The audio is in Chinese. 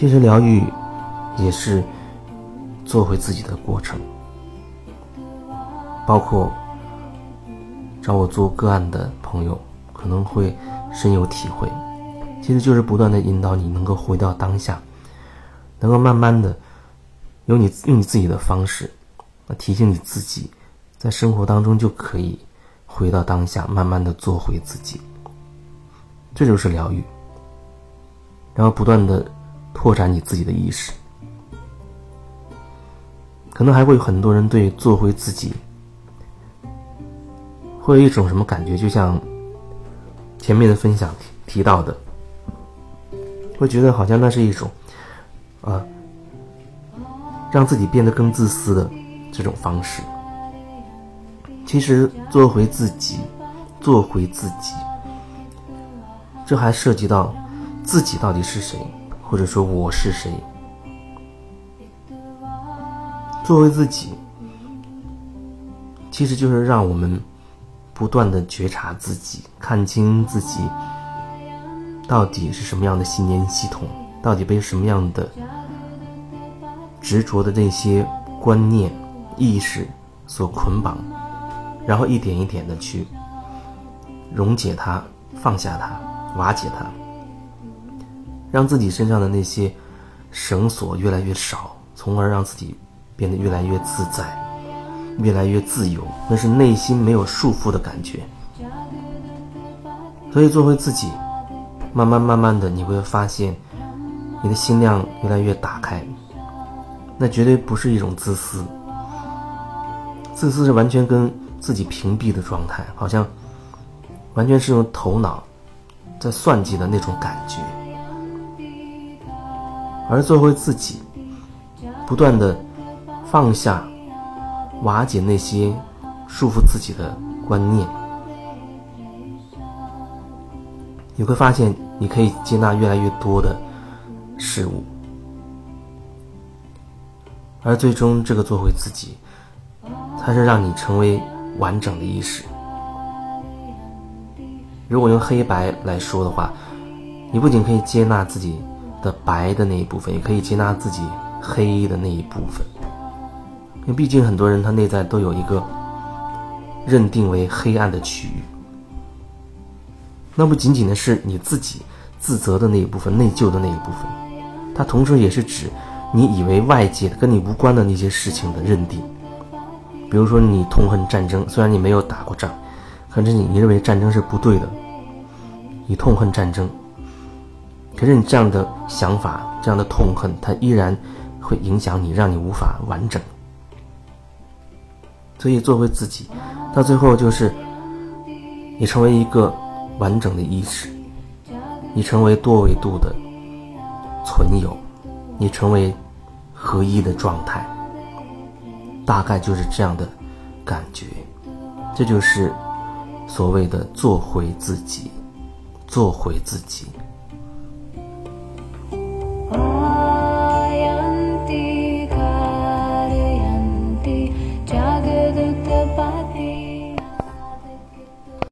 其实疗愈也是做回自己的过程，包括找我做个案的朋友可能会深有体会。其实就是不断的引导你能够回到当下，能够慢慢的用你用你自己的方式，提醒你自己，在生活当中就可以回到当下，慢慢的做回自己。这就是疗愈，然后不断的拓展你自己的意识。可能还会有很多人对做回自己，会有一种什么感觉？就像前面的分享提提到的。会觉得好像那是一种，啊，让自己变得更自私的这种方式。其实做回自己，做回自己，这还涉及到自己到底是谁，或者说我是谁。作为自己，其实就是让我们不断的觉察自己，看清自己。到底是什么样的信念系统？到底被什么样的执着的这些观念、意识所捆绑？然后一点一点的去溶解它、放下它、瓦解它，让自己身上的那些绳索越来越少，从而让自己变得越来越自在、越来越自由。那是内心没有束缚的感觉。所以做回自己。慢慢慢慢的，你会发现，你的心量越来越打开。那绝对不是一种自私，自私是完全跟自己屏蔽的状态，好像完全是用头脑在算计的那种感觉。而做回自己，不断的放下、瓦解那些束缚自己的观念。你会发现，你可以接纳越来越多的事物，而最终这个做回自己，才是让你成为完整的意识。如果用黑白来说的话，你不仅可以接纳自己的白的那一部分，也可以接纳自己黑的那一部分。因为毕竟很多人他内在都有一个认定为黑暗的区域。那不仅仅的是你自己自责的那一部分、内疚的那一部分，它同时也是指你以为外界跟你无关的那些事情的认定。比如说，你痛恨战争，虽然你没有打过仗，可是你你认为战争是不对的，你痛恨战争，可是你这样的想法、这样的痛恨，它依然会影响你，让你无法完整。所以，做回自己，到最后就是你成为一个。完整的意识，你成为多维度的存有，你成为合一的状态，大概就是这样的感觉。这就是所谓的做回自己，做回自己。